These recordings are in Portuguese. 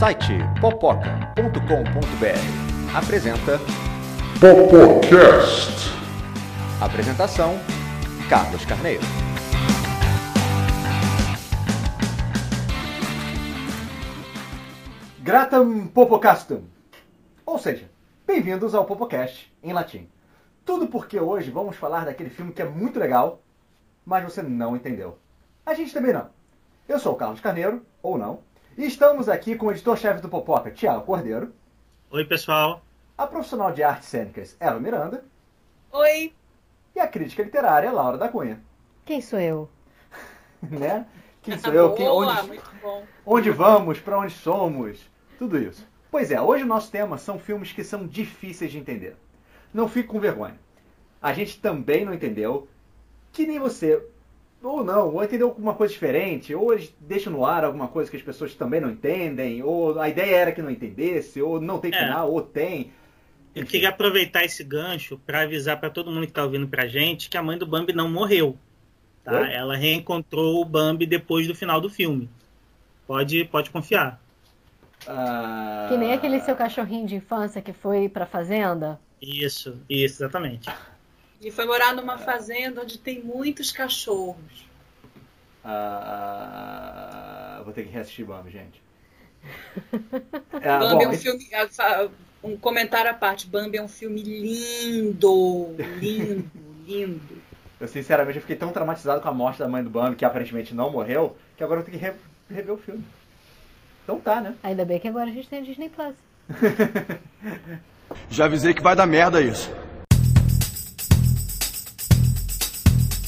site popoca.com.br apresenta Popocast. Apresentação Carlos Carneiro. Gratam Popocastum. Ou seja, bem-vindos ao Popocast em latim. Tudo porque hoje vamos falar daquele filme que é muito legal, mas você não entendeu. A gente também não. Eu sou o Carlos Carneiro, ou não, estamos aqui com o editor-chefe do Popoca, Tiago Cordeiro, Oi, pessoal. a profissional de artes cênicas, Eva Miranda, Oi. e a crítica literária, Laura da Cunha. Quem sou eu? Né? Quem sou eu? Quem, Boa, onde, muito bom. onde vamos, para onde somos, tudo isso. Pois é, hoje o nosso tema são filmes que são difíceis de entender. Não fique com vergonha. A gente também não entendeu, que nem você, ou não, ou entendeu alguma coisa diferente, ou eles deixam no ar alguma coisa que as pessoas também não entendem, ou a ideia era que não entendesse, ou não tem É. final, ou tem. Eu queria aproveitar esse gancho para avisar para todo mundo que tá ouvindo pra gente que a mãe do Bambi não morreu. Tá? Oi? Ela reencontrou o Bambi depois do final do filme. Pode, pode confiar. Ah, Que nem aquele seu cachorrinho de infância que foi pra fazenda? Isso, isso, exatamente. Ele foi morar numa fazenda onde tem muitos cachorros. ah, vou ter que reassistir Bambi, gente. Ah, Bambi bom, é um filme. Um comentário à parte. Bambi é um filme lindo. Lindo, lindo. Eu sinceramente eu fiquei tão traumatizado com a morte da mãe do Bambi, que aparentemente não morreu, que agora eu tenho que re- rever o filme. Então tá, né? Ainda bem que agora a gente tem a Disney Plus. Já avisei que vai dar merda isso.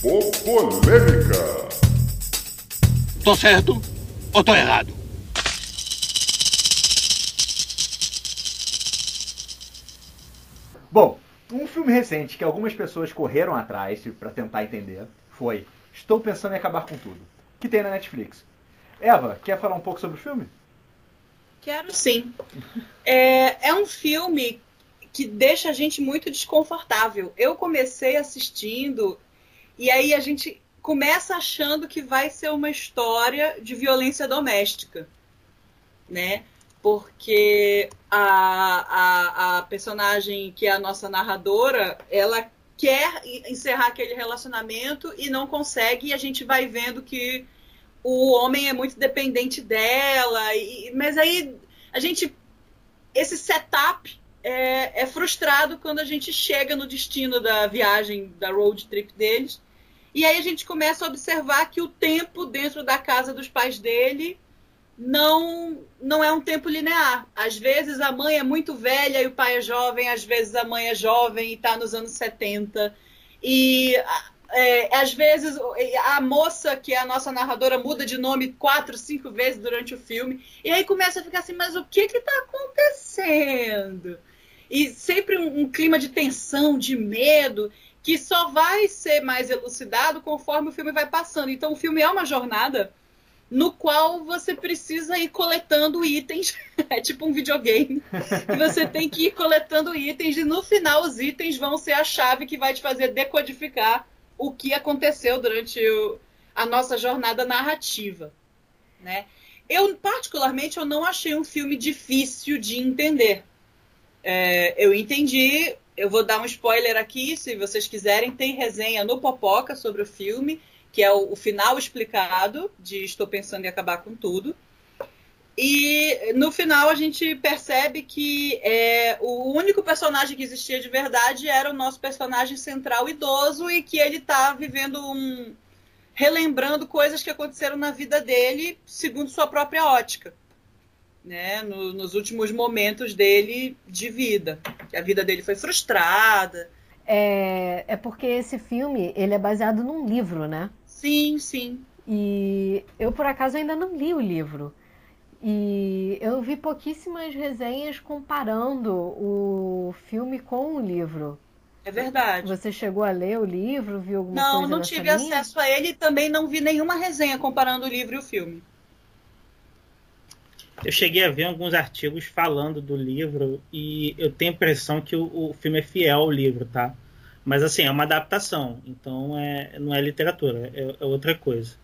Popolêmica. Tô certo ou tô errado? Bom, um filme recente que algumas pessoas correram atrás pra tentar entender foi Estou Pensando em Acabar com Tudo, que tem na Netflix. Eva, quer falar um pouco sobre o filme? Quero sim. É, é um filme que deixa a gente muito desconfortável. Eu comecei assistindo e aí a gente começa achando que vai ser uma história de violência doméstica, né? Porque a, a, a personagem que é a nossa narradora, ela quer encerrar aquele relacionamento e não consegue, e a gente vai vendo que o homem é muito dependente dela, e, mas aí a gente. Esse setup é, é frustrado quando a gente chega no destino da viagem, da road trip deles. E aí a gente começa a observar que o tempo dentro da casa dos pais dele não não é um tempo linear. Às vezes a mãe é muito velha e o pai é jovem, às vezes a mãe é jovem e está nos anos 70. E é, às vezes a moça, que é a nossa narradora, muda de nome quatro, cinco vezes durante o filme. E aí começa a ficar assim, mas o que que tá acontecendo? E sempre um, um clima de tensão, de medo, que só vai ser mais elucidado conforme o filme vai passando. Então o filme é uma jornada no qual você precisa ir coletando itens. É tipo um videogame. você tem que ir coletando itens e no final os itens vão ser a chave que vai te fazer decodificar o que aconteceu durante o- a nossa jornada narrativa, né? Eu particularmente eu não achei um filme difícil de entender. É, eu entendi. Eu vou dar um spoiler aqui, se vocês quiserem, tem resenha no Popoca sobre o filme, que é o, o final explicado de Estou Pensando em Acabar com Tudo. E no final a gente percebe que é, o único personagem que existia de verdade era o nosso personagem central idoso e que ele está vivendo um. relembrando coisas que aconteceram na vida dele segundo sua própria ótica. Né, no- nos últimos momentos dele de vida. A vida dele foi frustrada. É, é porque esse filme, ele é baseado num livro, né? Sim, sim. E eu, por acaso, ainda não li o livro. E eu vi pouquíssimas resenhas comparando o filme com o livro. É verdade. Você chegou a ler o livro, viu alguma Não, coisa não nessa tive linha? acesso a ele e também não vi nenhuma resenha comparando o livro e o filme. Eu cheguei a ver alguns artigos falando do livro e eu tenho a impressão que o, o filme é fiel ao livro, tá? Mas assim, é uma adaptação, então é, não é literatura, é, é outra coisa.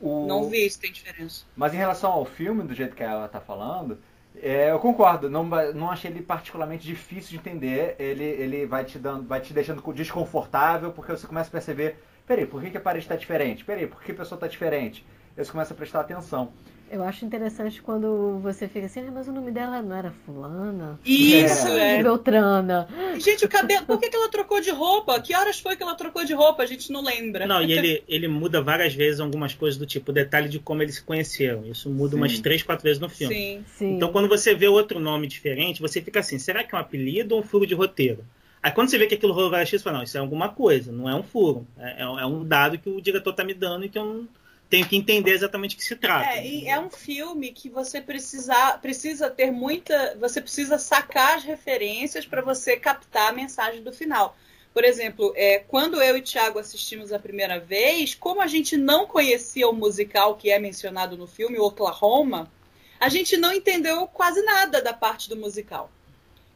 O... Não vi se tem diferença. Mas em relação ao filme, do jeito que ela tá falando, é, eu concordo, não, não achei ele particularmente difícil de entender. Ele, ele vai te dando, vai te deixando desconfortável, porque você começa a perceber, peraí, por que, que a parede está diferente? Peraí, por que a pessoa está diferente? Aí você começa a prestar atenção. Eu acho interessante quando você fica assim, ah, mas o nome dela não era fulana? Isso, é. é. Beltrana. Gente, o cabelo, por que, que ela trocou de roupa? Que horas foi que ela trocou de roupa? A gente não lembra. Não, e ele, ele muda várias vezes algumas coisas do tipo, detalhe de como eles se conheceram. Isso muda Sim. umas três, quatro vezes no filme. Sim. Sim. Então quando você vê outro nome diferente, você fica assim, será que é um apelido ou um furo de roteiro? Aí quando você vê que aquilo rolou várias vezes, você fala, não, isso é alguma coisa, não é um furo. É, é um dado que o diretor tá me dando e que eu não tenho que entender exatamente o que se trata. É, e é um filme que você precisa, precisa ter muita. Você precisa sacar as referências para você captar a mensagem do final. Por exemplo, é, quando eu e Thiago assistimos a primeira vez, como a gente não conhecia o musical que é mencionado no filme, Oklahoma, a gente não entendeu quase nada da parte do musical.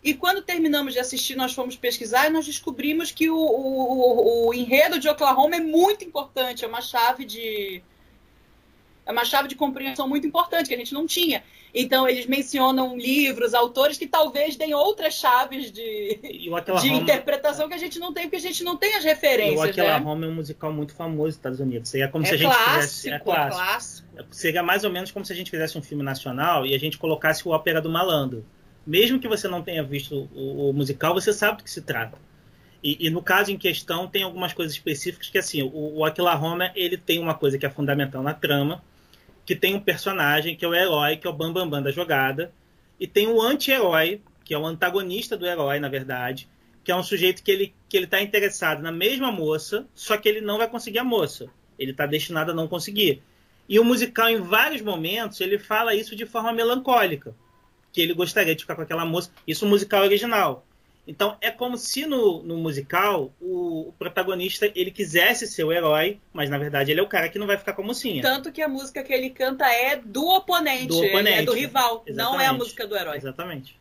E quando terminamos de assistir, nós fomos pesquisar e nós descobrimos que o, o, o, o enredo de Oklahoma é muito importante, é uma chave de, é uma chave de compreensão muito importante que a gente não tinha. Então, eles mencionam livros, autores que talvez deem outras chaves de, de interpretação que a gente não tem, porque a gente não tem as referências. O Oklahoma né? é um musical muito famoso nos Estados Unidos. Seria como é se a gente clássico, fizesse. É clássico. É clássico. Seria mais ou menos como se a gente fizesse um filme nacional e a gente colocasse o Ópera do Malandro. Mesmo que você não tenha visto o, o musical, você sabe do que se trata. E, e, no caso em questão, tem algumas coisas específicas que, assim, o, o Oklahoma, ele tem uma coisa que é fundamental na trama, que tem um personagem que é o herói, que é o Bambambam Bam Bam da jogada, e tem o anti-herói, que é o antagonista do herói, na verdade, que é um sujeito que ele que ele está interessado na mesma moça, só que ele não vai conseguir a moça. Ele está destinado a não conseguir. E o musical, em vários momentos, ele fala isso de forma melancólica, que ele gostaria de ficar com aquela moça. Isso o musical original. Então é como se no, no musical o, o, protagonista ele quisesse ser o herói, mas na verdade ele é o cara que não vai ficar como mocinha. Tanto que a música que ele canta é do oponente, do oponente. é do rival, Exatamente. não é a música do herói. Exatamente.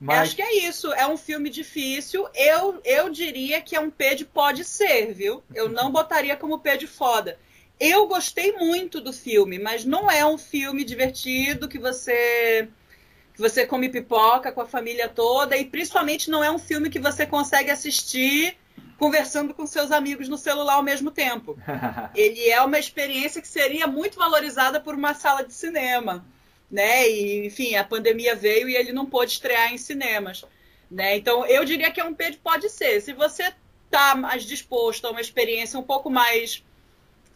Mas... Acho que é isso. É um filme difícil. Eu, eu diria que é um P de pode ser, viu? Eu não botaria como P de foda. Eu gostei muito do filme, mas não é um filme divertido que você que você come pipoca com a família toda e principalmente não é um filme que você consegue assistir conversando com seus amigos no celular ao mesmo tempo. Ele é uma experiência que seria muito valorizada por uma sala de cinema, né? E enfim, a pandemia veio e ele não pôde estrear em cinemas, né? Então eu diria que é um pode ser. Se você tá mais disposto a uma experiência um pouco mais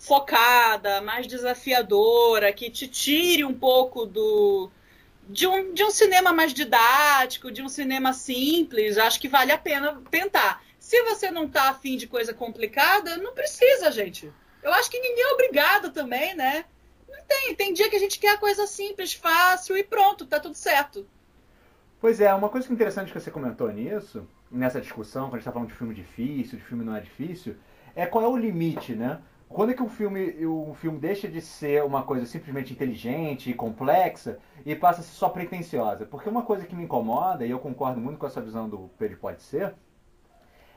focada, mais desafiadora, que te tire um pouco do de um, de um cinema mais didático, de um cinema simples, acho que vale a pena tentar. Se você não tá afim de coisa complicada, não precisa, gente. Eu acho que ninguém é obrigado também, né? Não tem. Tem dia que a gente quer coisa simples, fácil e pronto, tá tudo certo. Pois é, uma coisa interessante que você comentou nisso, nessa discussão, quando a gente tá falando de filme difícil, de filme não é difícil, é qual é o limite, né? Quando é que um filme, um filme deixa de ser uma coisa simplesmente inteligente e complexa e passa a ser só pretensiosa? Porque uma coisa que me incomoda, e eu concordo muito com essa visão do Pedro Pode Ser,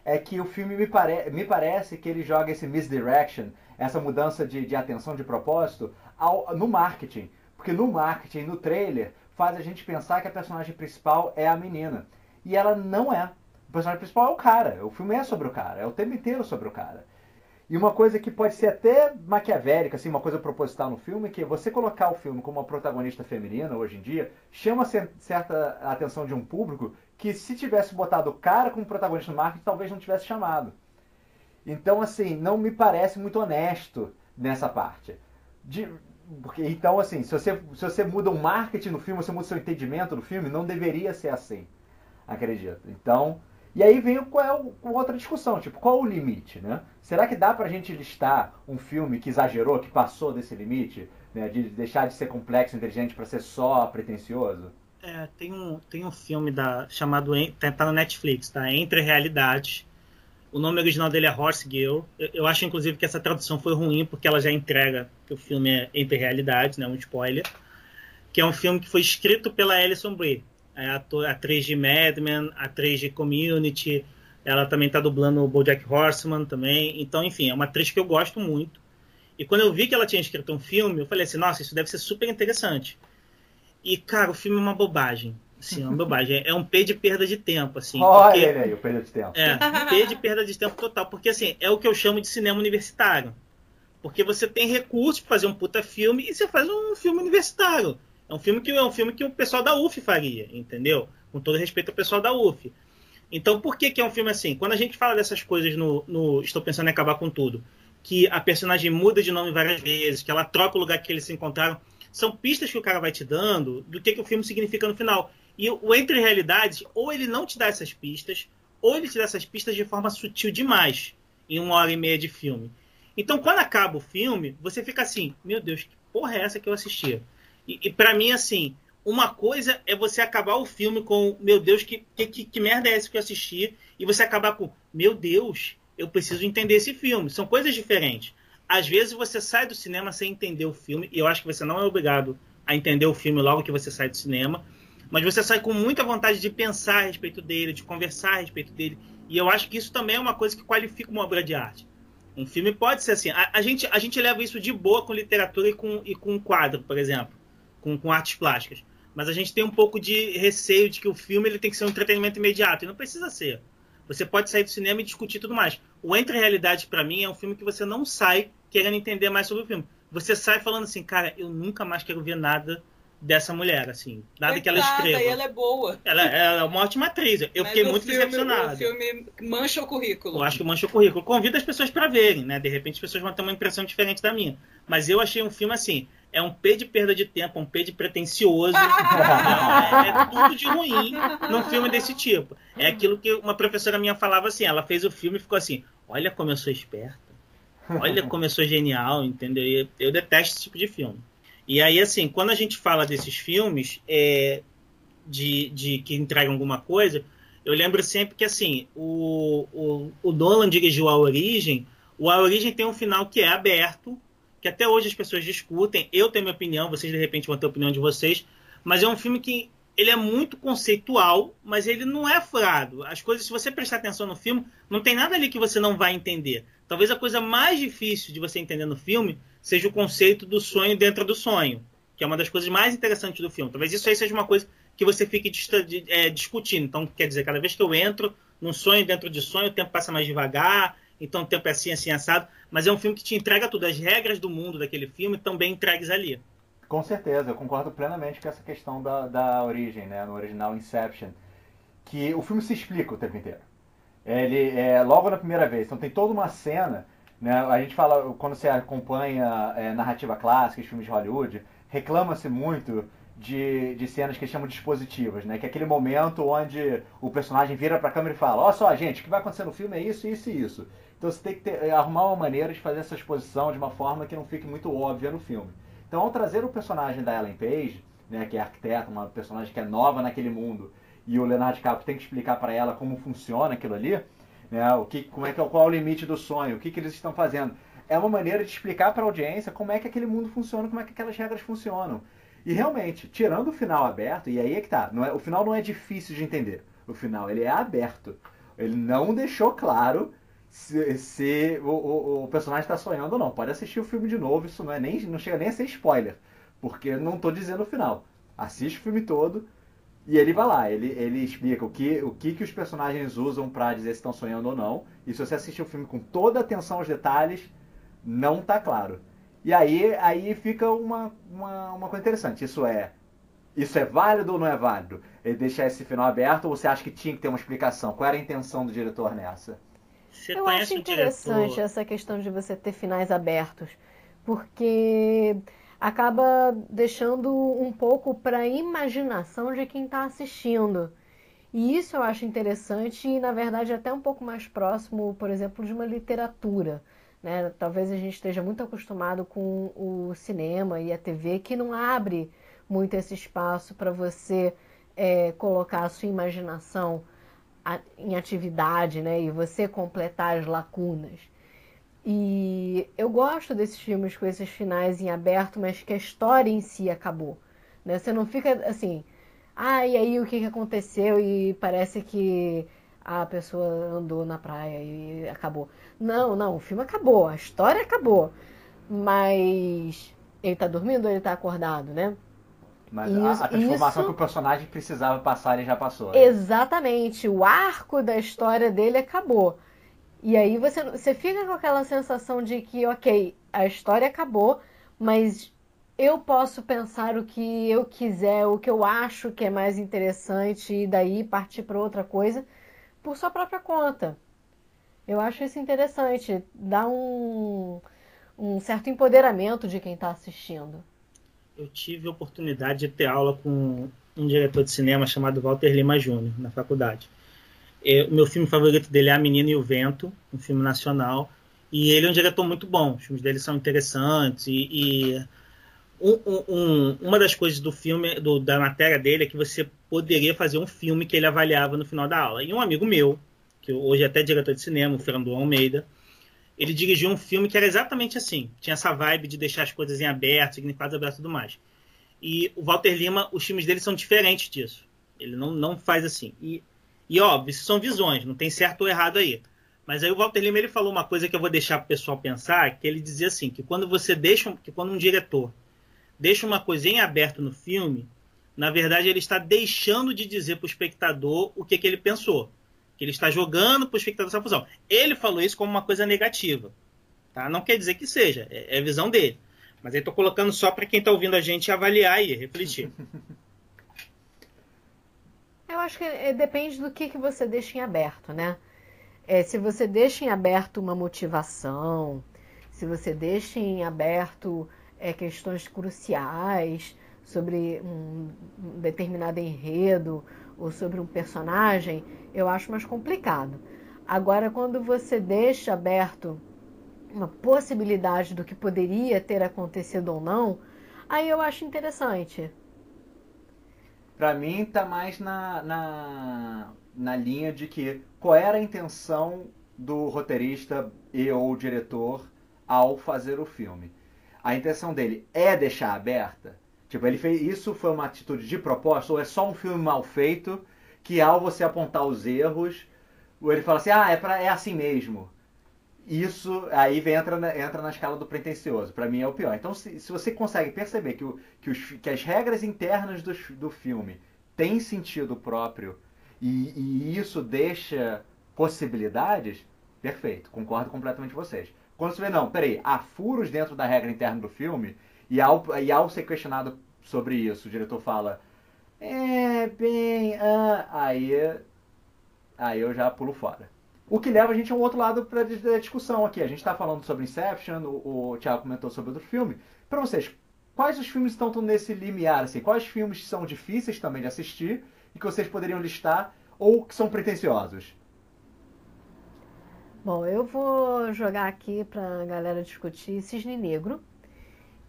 é que o filme me, pare me parece que ele joga esse misdirection, essa mudança de, de atenção, de propósito, ao, no marketing. Porque no marketing, no trailer, faz a gente pensar que a personagem principal é a menina. E ela não é. O personagem principal é o cara. O filme é sobre o cara. É o tempo inteiro sobre o cara. E uma coisa que pode ser até maquiavélica, assim, uma coisa proposital no filme, que você colocar o filme como uma protagonista feminina hoje em dia, chama certa atenção de um público que se tivesse botado o cara como protagonista no marketing, talvez não tivesse chamado. Então, assim, não me parece muito honesto nessa parte. De, porque, então, assim, se você, se você muda o marketing no filme, você muda o seu entendimento do filme, não deveria ser assim. Acredito. Então, e aí vem qual é outra discussão, tipo, qual o limite, né? Será que dá pra gente listar um filme que exagerou, que passou desse limite, né, de deixar de ser complexo, inteligente para ser só pretencioso? É, tem um, tem um filme da, chamado, tá, tá na Netflix, tá? Entre Realidades. O nome original dele é Horse Girl. Eu, eu, acho, inclusive, que essa tradução foi ruim, porque ela já entrega que o filme é Entre Realidades, né? Um spoiler. Que é um filme que foi escrito pela Alison Brie é ator, atriz de Mad Men, atriz de Community, ela também está dublando o BoJack Horseman também. Então, enfim, é uma atriz que eu gosto muito. E quando eu vi que ela tinha escrito um filme, eu falei assim, nossa, isso deve ser super interessante. E, cara, o filme é uma bobagem. Assim, é uma bobagem. É um P de perda de tempo, assim. Olha porque- ele aí, o perda de tempo. É, um P de perda de tempo total. Porque, assim, é o que eu chamo de cinema universitário. Porque você tem recursos para fazer um puta filme e você faz um filme universitário. É um filme que é um filme que o pessoal da UF faria, entendeu? Com todo respeito ao pessoal da UF. Então, por que, que é um filme assim? Quando a gente fala dessas coisas no, no Estou Pensando em Acabar com Tudo, que a personagem muda de nome várias vezes, que ela troca o lugar que eles se encontraram, são pistas que o cara vai te dando do que, que o filme significa no final. E o Entre Realidades, ou ele não te dá essas pistas, ou ele te dá essas pistas de forma sutil demais, em uma hora e meia de filme. Então, quando acaba o filme, você fica assim, meu Deus, que porra é essa que eu assisti? E, e para mim, assim, uma coisa é você acabar o filme com, meu Deus, que, que, que, merda é essa que eu assisti? E você acabar com, meu Deus, eu preciso entender esse filme. São coisas diferentes. Às vezes você sai do cinema sem entender o filme, e eu acho que você não é obrigado a entender o filme logo que você sai do cinema, mas você sai com muita vontade de pensar a respeito dele, de conversar a respeito dele. E eu acho que isso também é uma coisa que qualifica uma obra de arte. Um filme pode ser assim. A, a gente, a gente leva isso de boa com literatura e com, e com quadro, por exemplo, com, com artes plásticas. Mas a gente tem um pouco de receio de que o filme ele tem que ser um entretenimento imediato. E não precisa ser. Você pode sair do cinema e discutir tudo mais. O Entre Realidades, para mim, é um filme que você não sai querendo entender mais sobre o filme. Você sai falando assim, cara, eu nunca mais quero ver nada dessa mulher, assim. Nada que ela Coitada, escreva. E ela é boa. Ela, ela é uma ótima atriz. Eu Mas fiquei muito filme- decepcionado. O filme mancha o currículo. Eu acho que mancha o currículo. Convido as pessoas para verem, né? De repente as pessoas vão ter uma impressão diferente da minha. Mas eu achei um filme assim. É um P de perda de tempo, um P de pretencioso. é, é tudo de ruim num filme desse tipo. É aquilo que uma professora minha falava assim. Ela fez o filme e ficou assim: Olha como eu sou esperta. Olha como eu sou genial, entendeu? E eu detesto esse tipo de filme. E aí, assim, quando a gente fala desses filmes é, de, de que entregam alguma coisa, eu lembro sempre que, assim, o, o, o Nolan dirigiu A Origem. O A Origem tem um final que é aberto, que até hoje as pessoas discutem. Eu tenho minha opinião, vocês de repente vão ter a opinião de vocês. Mas é um filme que ele é muito conceitual, mas ele não é furado. As coisas, se você prestar atenção no filme, não tem nada ali que você não vai entender. Talvez a coisa mais difícil de você entender no filme seja o conceito do sonho dentro do sonho, que é uma das coisas mais interessantes do filme. Talvez isso aí seja uma coisa que você fique é, discutindo. Então, quer dizer, cada vez que eu entro num sonho dentro de sonho, o tempo passa mais devagar, então o tempo é assim, assim, assado. Mas é um filme que te entrega tudo. As regras do mundo daquele filme bem entregues ali. Com certeza, eu concordo plenamente com essa questão da, da origem, né? No original Inception. Que o filme se explica o tempo inteiro. Ele é logo na primeira vez. Então tem toda uma cena, né? A gente fala, quando você acompanha é, narrativa clássica, os filmes de Hollywood, reclama-se muito de, de cenas que chamam de dispositivas, né? Que é aquele momento onde o personagem vira pra câmera e fala, olha só, gente, o que vai acontecer no filme é isso, isso e isso. Então você tem que ter- arrumar uma maneira de fazer essa exposição de uma forma que não fique muito óbvia no filme. Então, ao trazer o personagem da Ellen Page, né, que é arquiteta, uma personagem que é nova naquele mundo, e o Leonardo DiCaprio tem que explicar para ela como funciona aquilo ali, né, o que, como é que é, qual é o limite do sonho, o que, que eles estão fazendo. É uma maneira de explicar para a audiência como é que aquele mundo funciona, como é que aquelas regras funcionam. E realmente, tirando o final aberto, e aí é que tá, é, o final não é difícil de entender. O final ele é aberto. Ele não deixou claro se, se o, o, o personagem está sonhando ou não. Pode assistir o filme de novo, isso não é nem não chega nem a ser spoiler, porque não estou dizendo o final. Assiste o filme todo e ele vai lá, ele, ele explica o que, o que, que os personagens usam para dizer se estão sonhando ou não. E se você assistir o filme com toda atenção aos detalhes, não tá claro. E aí, aí fica uma, uma, uma coisa interessante. Isso é isso é válido ou não é válido? Ele deixar esse final aberto ou você acha que tinha que ter uma explicação? Qual era a intenção do diretor nessa? Você Eu acho interessante diretor? essa questão de você ter finais abertos, porque acaba deixando um pouco para a imaginação de quem está assistindo. E isso eu acho interessante e, na verdade, até um pouco mais próximo, por exemplo, de uma literatura. Né? Talvez a gente esteja muito acostumado com o cinema e a TV, que não abre muito esse espaço para você é, colocar a sua imaginação em atividade, né? E você completar as lacunas. E eu gosto desses filmes com esses finais em aberto, mas que a história em si acabou. Né? Você não fica assim, ah, e aí o que que aconteceu? E parece que a pessoa andou na praia e acabou. Não, não, o filme acabou, a história acabou. mas ele tá dormindo ou ele tá acordado, né? Mas Isso- a, a transformação isso- que o personagem precisava passar, ele já passou. né? Exatamente, o arco da história dele acabou. E aí você, você fica com aquela sensação de que, ok, a história acabou, mas eu posso pensar o que eu quiser, o que eu acho que é mais interessante, e daí partir para outra coisa por sua própria conta. Eu acho isso interessante, dá um, um certo empoderamento de quem está assistindo. Eu tive a oportunidade de ter aula com um diretor de cinema chamado Walter Lima Jr. na faculdade. É, o meu filme favorito dele é A Menina e o Vento, um filme nacional. E ele é um diretor muito bom. Os filmes dele são interessantes. E, e um- um- uma das coisas do filme, do- da matéria dele, é que você poderia fazer um filme que ele avaliava no final da aula. E um amigo meu, que hoje é até diretor de cinema, o Fernando Almeida, ele dirigiu um filme que era exatamente assim. Tinha essa vibe de deixar as coisas em aberto, significados abertos e tudo mais. E o Walter Lima, os filmes dele são diferentes disso. Ele não, não faz assim. E, e óbvio, isso são visões, não tem certo ou errado aí. Mas aí o Walter Lima ele falou uma coisa que eu vou deixar o pessoal pensar, que ele dizia assim, que quando você deixa, que quando um diretor deixa uma coisa em aberto no filme, na verdade ele está deixando de dizer para o espectador o que, que ele pensou. Que ele está jogando para o espectador essa função. Ele falou isso como uma coisa negativa. Tá? Não quer dizer que seja, é, é visão dele. Mas aí estou colocando só para quem está ouvindo a gente avaliar e refletir. Eu acho que eh, depende do que, que você deixa em aberto, né? É, se você deixa em aberto uma motivação, se você deixa em aberto é, questões cruciais sobre um determinado enredo ou sobre um personagem, eu acho mais complicado. Agora, quando você deixa aberto uma possibilidade do que poderia ter acontecido ou não, aí eu acho interessante. Pra mim, tá mais na, na, na linha de que qual era a intenção do roteirista e ou diretor ao fazer o filme. A intenção dele é deixar aberta? Tipo, ele fez isso foi uma atitude de propósito ou é só um filme mal feito que ao você apontar os erros, ele fala assim, ah, é, pra, é assim mesmo. Isso aí vem- entra na, entra na escala do pretencioso. Pra mim é o pior. Então, se, se você consegue perceber que, o, que, os, que as regras internas do, do filme têm sentido próprio e, e isso deixa possibilidades, perfeito. Concordo completamente com vocês. Quando você vê, não, peraí, há furos dentro da regra interna do filme e ao, e ao ser questionado sobre isso, o diretor fala, é, bem, ah, aí, aí eu já pulo fora. O que leva a gente a um outro lado pra, da discussão aqui. A gente está falando sobre Inception, o, o Thiago comentou sobre outro filme. Para vocês, quais os filmes estão nesse limiar? Assim? Quais filmes são difíceis também de assistir e que vocês poderiam listar ou que são pretensiosos? Bom, eu vou jogar aqui pra galera discutir Cisne Negro,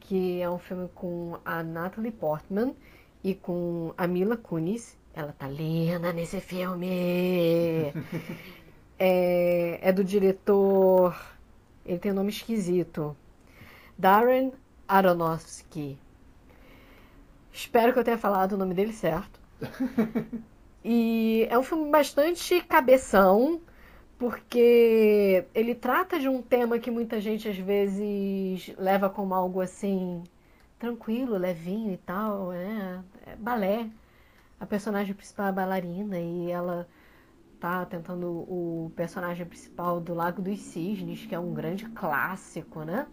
que é um filme com a Natalie Portman e com a Mila Kunis. Ela tá linda nesse filme! é, é do diretor. Ele tem um nome esquisito. Darren Aronofsky. Espero que eu tenha falado o nome dele certo. E é um filme bastante cabeção, porque ele trata de um tema que muita gente às vezes leva como algo assim tranquilo, levinho e tal, né? É balé. A personagem principal é bailarina e ela tá tentando o personagem principal do Lago dos Cisnes, que é um grande clássico, né?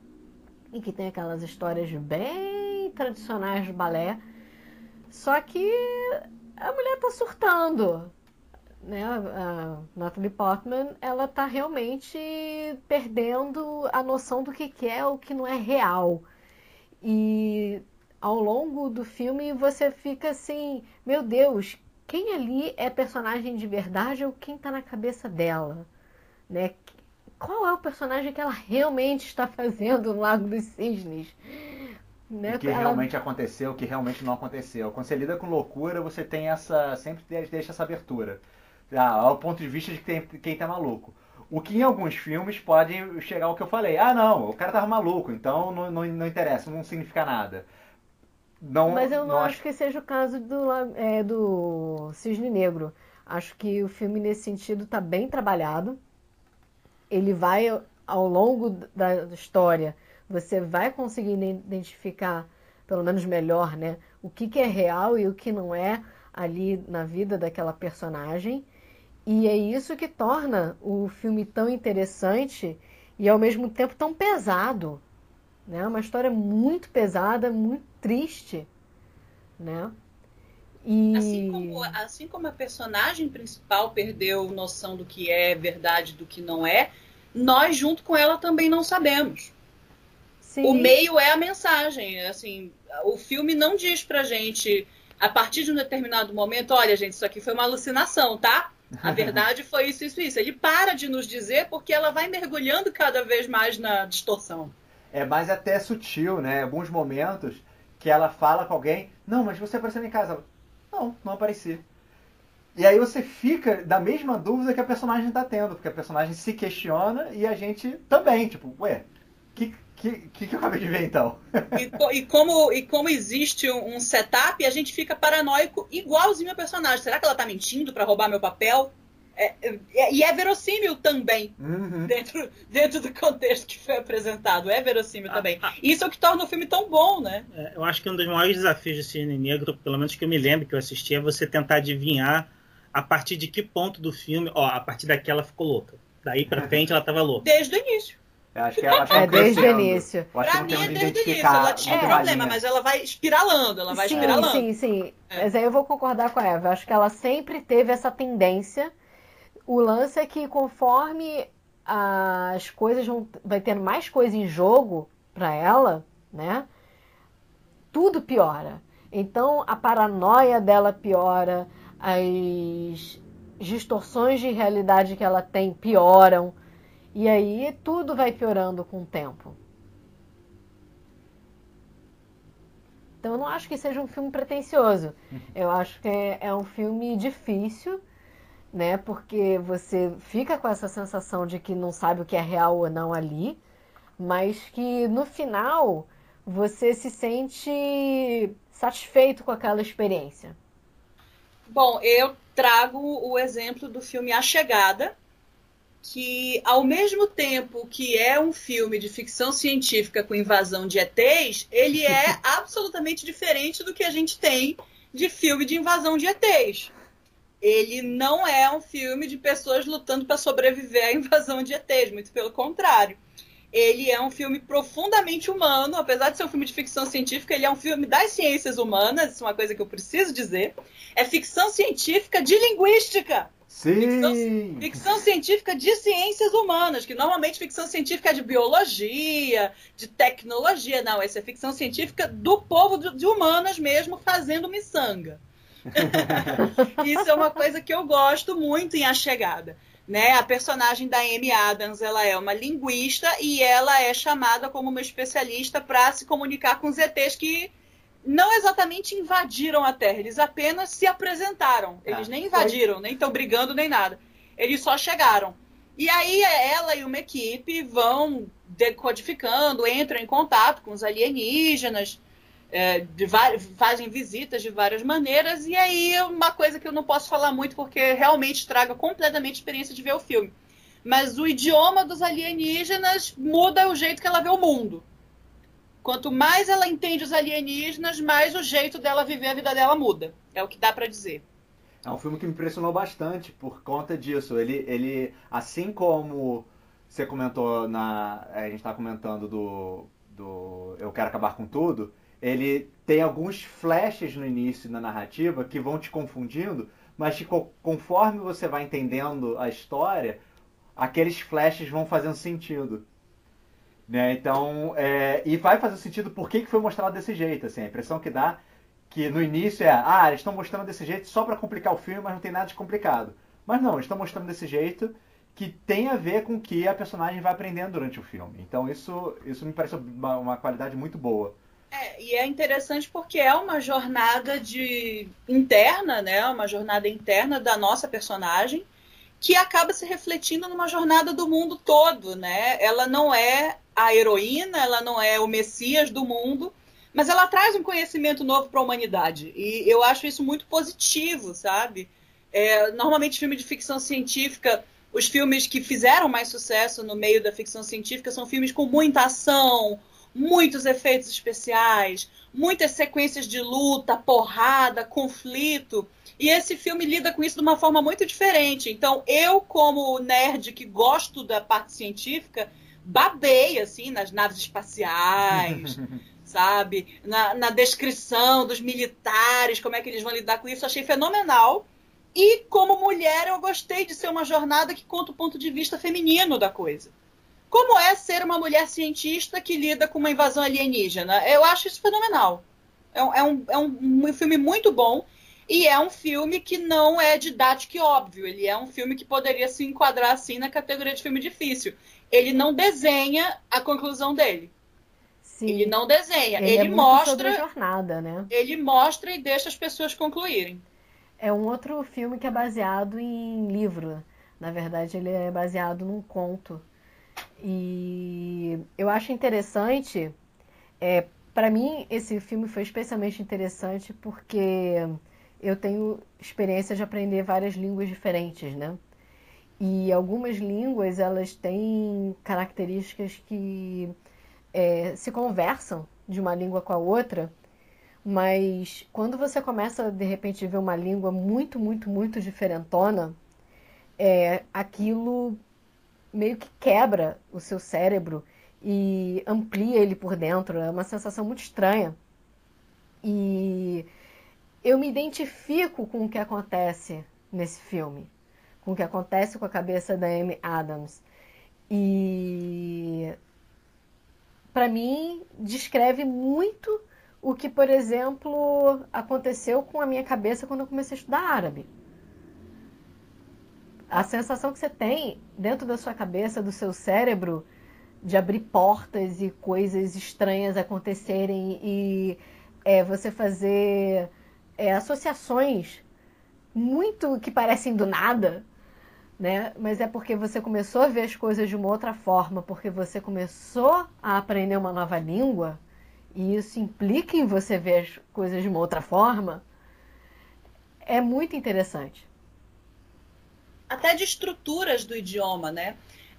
E que tem aquelas histórias bem tradicionais de balé. Só que a mulher tá surtando, né? A Natalie Portman, ela tá realmente perdendo a noção do que que é o que não é real. E ao longo do filme você fica assim, meu Deus, quem ali é personagem de verdade ou quem tá na cabeça dela, né? Qual é o personagem que ela realmente está fazendo no Lago dos Cisnes? Né? O que Ela- realmente aconteceu, o que realmente não aconteceu. Quando você lida com loucura, você tem essa. sempre deixa essa abertura. Ah, ao ponto de vista de quem, quem tá maluco. O que em alguns filmes pode chegar ao que eu falei. Ah, não, o cara tava maluco, então não, não, não interessa, não significa nada. Não, Mas eu não, não acho que seja o caso do, é, do Cisne Negro. Acho que o filme, nesse sentido, está bem trabalhado. Ele vai, ao longo da história, você vai conseguir identificar, pelo menos melhor, né, o que, que é real e o que não é ali na vida daquela personagem. E é isso que torna o filme tão interessante e ao mesmo tempo tão pesado. Né? Uma história muito pesada, muito triste. Né? E... Assim, como, assim como a personagem principal perdeu noção do que é verdade do que não é, nós junto com ela também não sabemos. Sim. O meio é a mensagem. Assim, o filme não diz pra gente, a partir de um determinado momento, olha, gente, isso aqui foi uma alucinação, tá? A verdade foi isso, isso, isso. Ele para de nos dizer porque ela vai mergulhando cada vez mais na distorção. É mais até sutil, né? Alguns momentos que ela fala com alguém, não, mas você apareceu em casa. Não, não apareci. E aí você fica da mesma dúvida que a personagem está tendo, porque a personagem se questiona e a gente também, tipo, ué, que, que, que, eu acabei de ver então? E, e, como, e como existe um setup, a gente fica paranoico igualzinho a personagem. Será que ela está mentindo para roubar meu papel? É, é, e é verossímil também, uhum. dentro, dentro do contexto que foi apresentado. É verossímil ah, também. Ah, Isso é o que torna o filme tão bom, né? É, eu acho que um dos maiores desafios de Cine Negro, pelo menos que eu me lembro que eu assisti, é você tentar adivinhar a partir de que ponto do filme, ó, a partir daqui ela ficou louca. Daí pra frente ela tava louca. Desde o início. Eu acho que ela é desde o início. Pra mim é desde o início. Ela tinha um problema, mas ela vai espiralando, ela vai sim, espiralando. Sim, sim, é. Mas aí eu vou concordar com a Eva. Eu acho que ela sempre teve essa tendência. O lance é que conforme as coisas vão vai tendo mais coisa em jogo para ela, né? Tudo piora. Então a paranoia dela piora, as distorções de realidade que ela tem pioram. E aí tudo vai piorando com o tempo. Então eu não acho que seja um filme pretencioso. Eu acho que é, é um filme difícil, né? Porque você fica com essa sensação de que não sabe o que é real ou não ali, mas que no final você se sente satisfeito com aquela experiência. Bom, eu trago o exemplo do filme A Chegada, que ao mesmo tempo que é um filme de ficção científica com invasão de ETs, ele é absolutamente diferente do que a gente tem de filme de invasão de ETs. Ele não é um filme de pessoas lutando para sobreviver à invasão de ETs, muito pelo contrário ele é um filme profundamente humano, apesar de ser um filme de ficção científica, ele é um filme das ciências humanas, isso é uma coisa que eu preciso dizer. É ficção científica de linguística. Sim. Ficção, ficção, científica de ciências humanas, que normalmente ficção científica é de biologia, de tecnologia. Não, essa é ficção científica do povo de, de humanas mesmo, fazendo miçanga. Isso é uma coisa que eu gosto muito em A Chegada. Né? A personagem da Amy Adams ela é uma linguista e ela é chamada como uma especialista para se comunicar com os ETs que não exatamente invadiram a Terra, eles apenas se apresentaram. Eles ah, nem invadiram, foi. nem estão brigando, nem nada. Eles só chegaram. E aí ela e uma equipe vão decodificando, entram em contato com os alienígenas, é, fazem visitas de várias maneiras, e aí uma coisa que eu não posso falar muito porque realmente estraga completamente a experiência de ver o filme. Mas o idioma dos alienígenas muda o jeito que ela vê o mundo. Quanto mais ela entende os alienígenas, mais o jeito dela viver a vida dela muda. É o que dá para dizer. É um filme que me impressionou bastante por conta disso. Ele, ele assim como você comentou na. A gente está comentando do, do Eu Quero Acabar com Tudo ele tem alguns flashes no início da narrativa que vão te confundindo, mas que, conforme você vai entendendo a história, aqueles flashes vão fazendo sentido. Né? Então, é, e vai fazer sentido por que, que foi mostrado desse jeito. Assim, a impressão que dá que no início é, ah, eles estão mostrando desse jeito só para complicar o filme, mas não tem nada de complicado. Mas não, eles estão mostrando desse jeito que tem a ver com o que a personagem vai aprendendo durante o filme. Então isso, isso me parece uma, uma qualidade muito boa. É, e é interessante porque é uma jornada de interna, né? Uma jornada interna da nossa personagem que acaba se refletindo numa jornada do mundo todo, né? Ela não é a heroína, ela não é o messias do mundo, mas ela traz um conhecimento novo para a humanidade. E eu acho isso muito positivo, sabe? É, normalmente, filme de ficção científica, os filmes que fizeram mais sucesso no meio da ficção científica são filmes com muita ação, muitos efeitos especiais, muitas sequências de luta, porrada, conflito. E esse filme lida com isso de uma forma muito diferente. Então, eu, como nerd que gosto da parte científica, babei assim nas naves espaciais, sabe? Na, na, descrição dos militares, como é que eles vão lidar com isso, achei fenomenal. E como mulher, eu gostei de ser uma jornada que conta o ponto de vista feminino da coisa. Como é ser uma mulher cientista que lida com uma invasão alienígena? Eu acho isso fenomenal. É um, é um, é um filme muito bom e é um filme que não é didático e óbvio. Ele é um filme que poderia se enquadrar assim na categoria de filme difícil. Ele não desenha a conclusão dele. Sim. Ele não desenha. Ele, ele é mostra. jornada, né? Ele mostra e deixa as pessoas concluírem. É um outro filme que é baseado em livro. Na verdade, ele é baseado num conto. E eu acho interessante. É, para mim, esse filme foi especialmente interessante porque eu tenho experiência de aprender várias línguas diferentes, né? E algumas línguas elas têm características que é, se conversam de uma língua com a outra mas quando você começa, de repente, a ver uma língua muito, muito, muito diferentona, é, aquilo meio que quebra o seu cérebro e amplia ele por dentro. É uma sensação muito estranha. E eu me identifico com o que acontece nesse filme, com o que acontece com a cabeça da Amy Adams. E para mim descreve muito o que, por exemplo, aconteceu com a minha cabeça quando eu comecei a estudar árabe. A sensação que você tem dentro da sua cabeça, do seu cérebro, de abrir portas e coisas estranhas acontecerem e é, você fazer é, associações muito que parecem do nada, né? Mas é porque você começou a ver as coisas de uma outra forma, porque você começou a aprender uma nova língua e isso implica em você ver as coisas de uma outra forma, é muito interessante. Até de estruturas do idioma, né?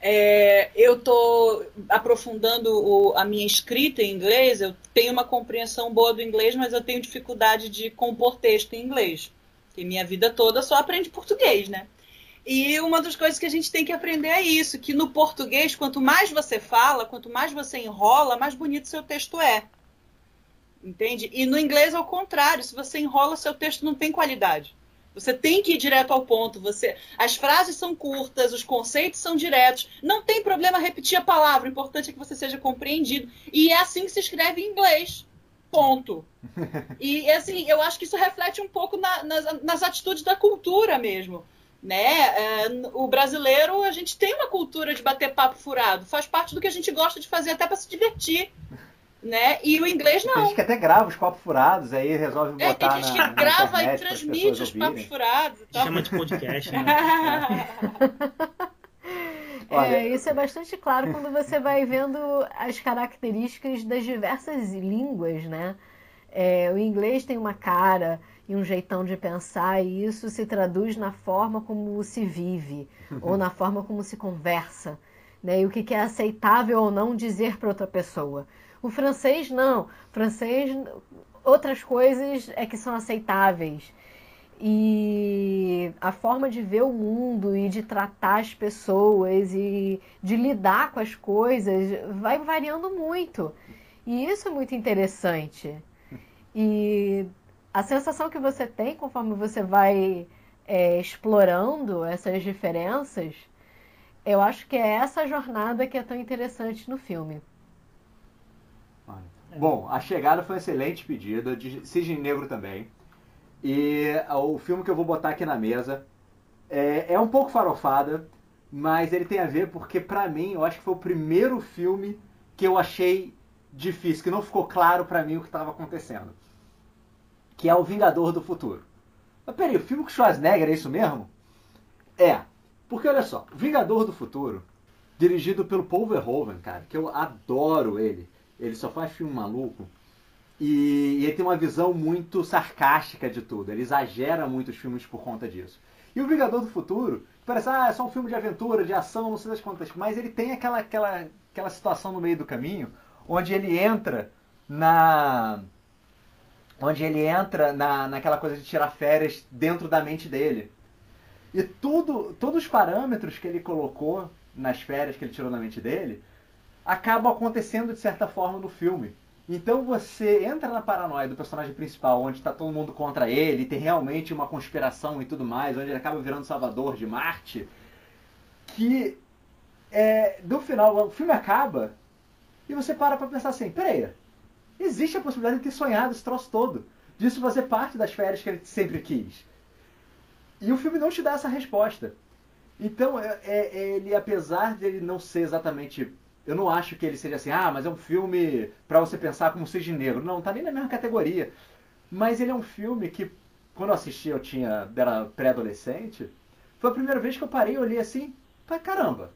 É, eu estou aprofundando o, a minha escrita em inglês, eu tenho uma compreensão boa do inglês, mas eu tenho dificuldade de compor texto em inglês. Porque minha vida toda só aprende português, né? E uma das coisas que a gente tem que aprender é isso, que no português, quanto mais você fala, quanto mais você enrola, mais bonito seu texto é. Entende? E no inglês, ao contrário, se você enrola, seu texto não tem qualidade. Você tem que ir direto ao ponto. Você, as frases são curtas, os conceitos são diretos. Não tem problema repetir a palavra. O importante é que você seja compreendido. E é assim que se escreve em inglês. Ponto. E assim, eu acho que isso reflete um pouco na, nas, nas, atitudes da cultura mesmo. Né? É, o brasileiro, a gente tem uma cultura de bater papo furado. Faz parte do que a gente gosta de fazer até para se divertir né? E o inglês não. Tem gente que até grava os papos furados, aí resolve botar é, tem gente que grava e transmite os papos furados. Chama de podcast, né? É, isso é bastante claro quando você vai vendo as características das diversas línguas, né? É, o inglês tem uma cara e um jeitão de pensar, e isso se traduz na forma como se vive, ou na forma como se conversa, né? E o que é aceitável ou não dizer para outra pessoa. O francês não. O francês, outras coisas é que são aceitáveis. E a forma de ver o mundo e de tratar as pessoas e de lidar com as coisas vai variando muito. E isso é muito interessante. E a sensação que você tem conforme você vai é, explorando essas diferenças, eu acho que é essa jornada que é tão interessante no filme. Bom, A Chegada foi uma excelente pedida, de Cisne Negro também. E o filme que eu vou botar aqui na mesa é, é um pouco farofada, mas ele tem a ver porque, pra mim, eu acho que foi o primeiro filme que eu achei difícil, que não ficou claro para mim o que estava acontecendo. Que é O Vingador do Futuro. Mas peraí, o filme com Schwarzenegger é isso mesmo? É. Porque olha só, Vingador do Futuro, dirigido pelo Paul Verhoeven, cara, que eu adoro ele ele só faz filme maluco. E, e ele tem uma visão muito sarcástica de tudo. Ele exagera muito os filmes por conta disso. E o Vingador do Futuro, parece, ah, é só um filme de aventura, de ação, não sei das quantas. Mas ele tem aquela, aquela, aquela situação no meio do caminho onde ele entra na onde ele entra na, naquela coisa de tirar férias dentro da mente dele. E tudo, todos os parâmetros que ele colocou nas férias que ele tirou da mente dele acabam acontecendo de certa forma no filme. Então você entra na paranoia do personagem principal, onde está todo mundo contra ele, tem realmente uma conspiração e tudo mais, onde ele acaba virando salvador de Marte, que é, no final o filme acaba e você para pra pensar assim, peraí, existe a possibilidade de ter sonhado esse troço todo, disso fazer parte das férias que ele sempre quis. E o filme não te dá essa resposta. Então, é, é, ele, apesar de ele não ser exatamente eu não acho que ele seja assim, ah, mas é um filme para você pensar como cisne negro. Não, tá nem na mesma categoria. Mas ele é um filme que, quando eu assisti, eu tinha, era pré-adolescente, foi a primeira vez que eu parei e olhei assim, pra caramba.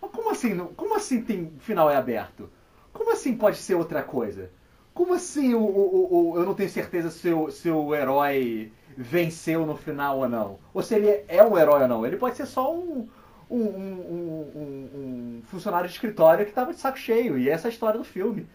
Como assim, como assim tem final é aberto? Como assim pode ser outra coisa? Como assim o, o, o eu não tenho certeza se o, se o herói venceu no final ou não? Ou se ele é um herói ou não? Ele pode ser só um, um, um, um, funcionário de escritório que estava de saco cheio. E essa é a história do filme.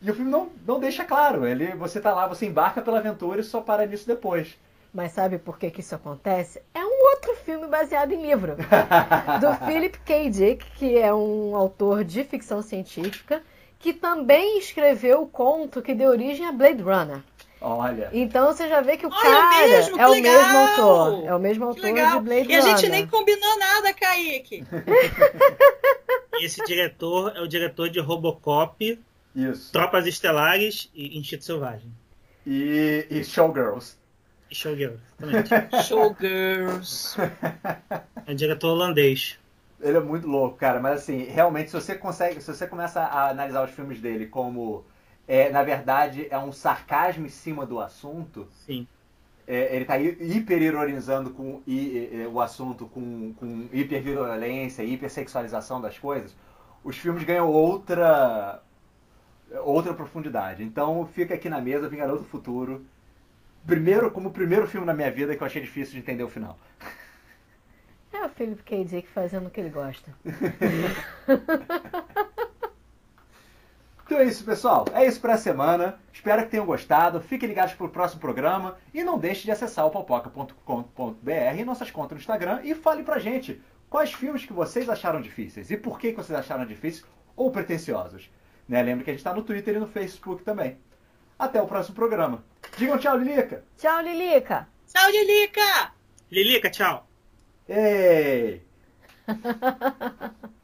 E o filme não, não deixa claro. Ele, você tá lá, você embarca pela aventura e só para nisso depois. Mas sabe por que, que isso acontece? É um outro filme baseado em livro. do Philip K. Dick, que é um autor de ficção científica, que também escreveu o conto que deu origem a Blade Runner. Olha. Então você já vê que o Olha, cara mesmo, é o legal. mesmo autor. É o mesmo autor de Blade Runner. E a gente nem combinou nada, Kaique. Esse diretor é o diretor de Robocop, Isso. Tropas Estelares e Instinto Selvagem. E, e Showgirls. E Showgirls, Showgirls. É diretor holandês. Ele é muito louco, cara. Mas assim, realmente, se você consegue, se você começa a analisar os filmes dele como é, na verdade, é um sarcasmo em cima do assunto. Sim. É, ele está hiperironizando com i, o assunto com, com hiperviolência, hipersexualização das coisas. Os filmes ganham outra outra profundidade. Então fica aqui na mesa Vingador do Futuro. Primeiro, como o primeiro filme na minha vida que eu achei difícil de entender o final. É o Philip K. Dick fazendo o que ele gosta. Então é isso, pessoal. É isso para a semana. Espero que tenham gostado. Fiquem ligados para o próximo programa. E não deixe de acessar o popoca.com.br e nossas contas no Instagram e fale pra gente quais filmes que vocês acharam difíceis e por que vocês acharam difíceis ou pretensiosos. Né? Lembre que a gente está no Twitter e no Facebook também. Até o próximo programa. Digam tchau, Lilica. Tchau, Lilica. Tchau, Lilica. Lilica, tchau. Ei.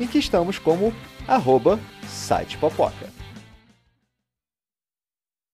em que estamos como arroba site Popoca.